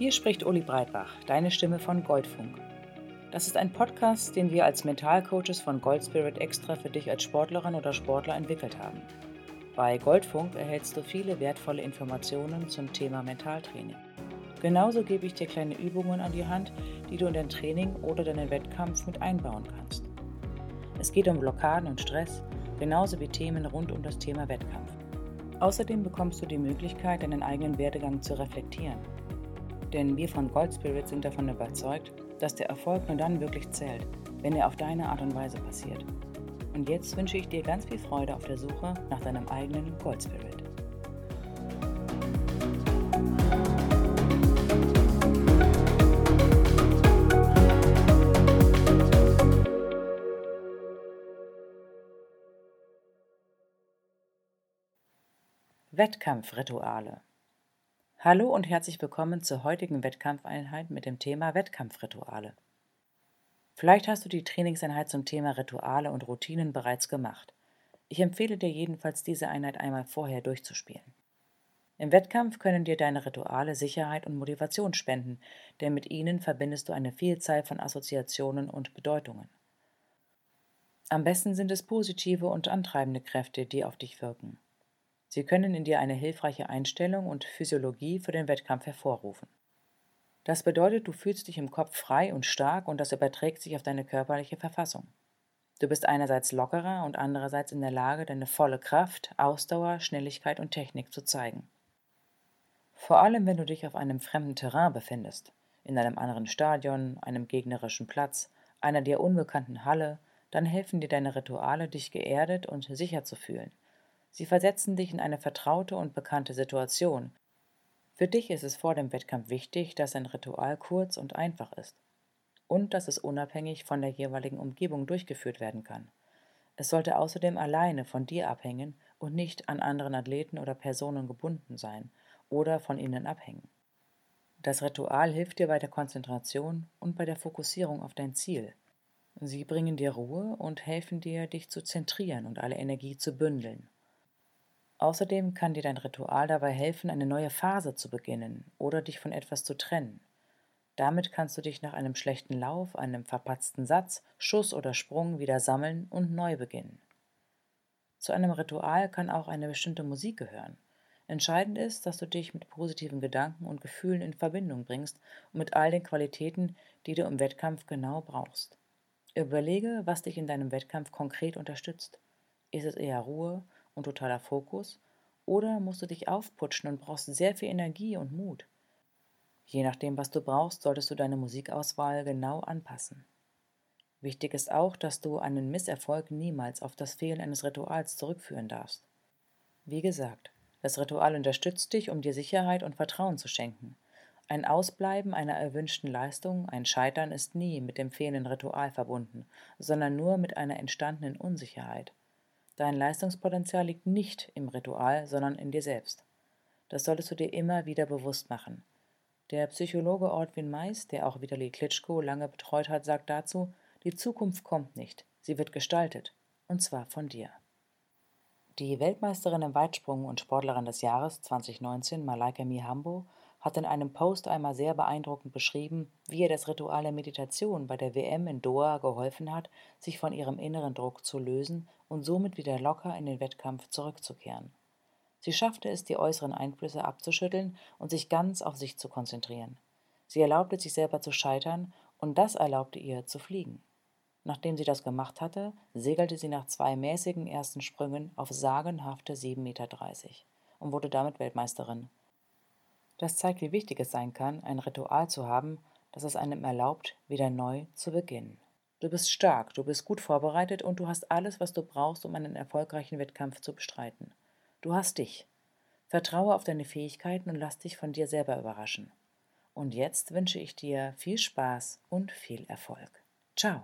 Hier spricht Uli Breitbach, deine Stimme von Goldfunk. Das ist ein Podcast, den wir als Mentalcoaches von Goldspirit extra für dich als Sportlerin oder Sportler entwickelt haben. Bei Goldfunk erhältst du viele wertvolle Informationen zum Thema Mentaltraining. Genauso gebe ich dir kleine Übungen an die Hand, die du in dein Training oder deinen Wettkampf mit einbauen kannst. Es geht um Blockaden und Stress, genauso wie Themen rund um das Thema Wettkampf. Außerdem bekommst du die Möglichkeit, deinen eigenen Werdegang zu reflektieren. Denn wir von Gold Spirit sind davon überzeugt, dass der Erfolg nur dann wirklich zählt, wenn er auf deine Art und Weise passiert. Und jetzt wünsche ich dir ganz viel Freude auf der Suche nach deinem eigenen Gold Spirit. Wettkampfrituale Hallo und herzlich willkommen zur heutigen Wettkampfeinheit mit dem Thema Wettkampfrituale. Vielleicht hast du die Trainingseinheit zum Thema Rituale und Routinen bereits gemacht. Ich empfehle dir jedenfalls, diese Einheit einmal vorher durchzuspielen. Im Wettkampf können dir deine Rituale Sicherheit und Motivation spenden, denn mit ihnen verbindest du eine Vielzahl von Assoziationen und Bedeutungen. Am besten sind es positive und antreibende Kräfte, die auf dich wirken. Sie können in dir eine hilfreiche Einstellung und Physiologie für den Wettkampf hervorrufen. Das bedeutet, du fühlst dich im Kopf frei und stark und das überträgt sich auf deine körperliche Verfassung. Du bist einerseits lockerer und andererseits in der Lage, deine volle Kraft, Ausdauer, Schnelligkeit und Technik zu zeigen. Vor allem, wenn du dich auf einem fremden Terrain befindest, in einem anderen Stadion, einem gegnerischen Platz, einer dir unbekannten Halle, dann helfen dir deine Rituale, dich geerdet und sicher zu fühlen Sie versetzen dich in eine vertraute und bekannte Situation. Für dich ist es vor dem Wettkampf wichtig, dass ein Ritual kurz und einfach ist und dass es unabhängig von der jeweiligen Umgebung durchgeführt werden kann. Es sollte außerdem alleine von dir abhängen und nicht an anderen Athleten oder Personen gebunden sein oder von ihnen abhängen. Das Ritual hilft dir bei der Konzentration und bei der Fokussierung auf dein Ziel. Sie bringen dir Ruhe und helfen dir, dich zu zentrieren und alle Energie zu bündeln. Außerdem kann dir dein Ritual dabei helfen, eine neue Phase zu beginnen oder dich von etwas zu trennen. Damit kannst du dich nach einem schlechten Lauf, einem verpatzten Satz, Schuss oder Sprung wieder sammeln und neu beginnen. Zu einem Ritual kann auch eine bestimmte Musik gehören. Entscheidend ist, dass du dich mit positiven Gedanken und Gefühlen in Verbindung bringst und mit all den Qualitäten, die du im Wettkampf genau brauchst. Überlege, was dich in deinem Wettkampf konkret unterstützt. Ist es eher Ruhe, und totaler Fokus, oder musst du dich aufputschen und brauchst sehr viel Energie und Mut. Je nachdem, was du brauchst, solltest du deine Musikauswahl genau anpassen. Wichtig ist auch, dass du einen Misserfolg niemals auf das Fehlen eines Rituals zurückführen darfst. Wie gesagt, das Ritual unterstützt dich, um dir Sicherheit und Vertrauen zu schenken. Ein Ausbleiben einer erwünschten Leistung, ein Scheitern ist nie mit dem fehlenden Ritual verbunden, sondern nur mit einer entstandenen Unsicherheit. Dein Leistungspotenzial liegt nicht im Ritual, sondern in dir selbst. Das solltest du dir immer wieder bewusst machen. Der Psychologe Ortwin Mais, der auch Vitali Klitschko lange betreut hat, sagt dazu, die Zukunft kommt nicht, sie wird gestaltet, und zwar von dir. Die Weltmeisterin im Weitsprung und Sportlerin des Jahres 2019, Malaika Mihambo, hat in einem Post einmal sehr beeindruckend beschrieben, wie ihr das Ritual der Meditation bei der WM in Doha geholfen hat, sich von ihrem inneren Druck zu lösen und somit wieder locker in den Wettkampf zurückzukehren. Sie schaffte es, die äußeren Einflüsse abzuschütteln und sich ganz auf sich zu konzentrieren. Sie erlaubte sich selber zu scheitern und das erlaubte ihr zu fliegen. Nachdem sie das gemacht hatte, segelte sie nach zwei mäßigen ersten Sprüngen auf sagenhafte 7,30 Meter und wurde damit Weltmeisterin. Das zeigt, wie wichtig es sein kann, ein Ritual zu haben, das es einem erlaubt, wieder neu zu beginnen. Du bist stark, du bist gut vorbereitet und du hast alles, was du brauchst, um einen erfolgreichen Wettkampf zu bestreiten. Du hast dich. Vertraue auf deine Fähigkeiten und lass dich von dir selber überraschen. Und jetzt wünsche ich dir viel Spaß und viel Erfolg. Ciao.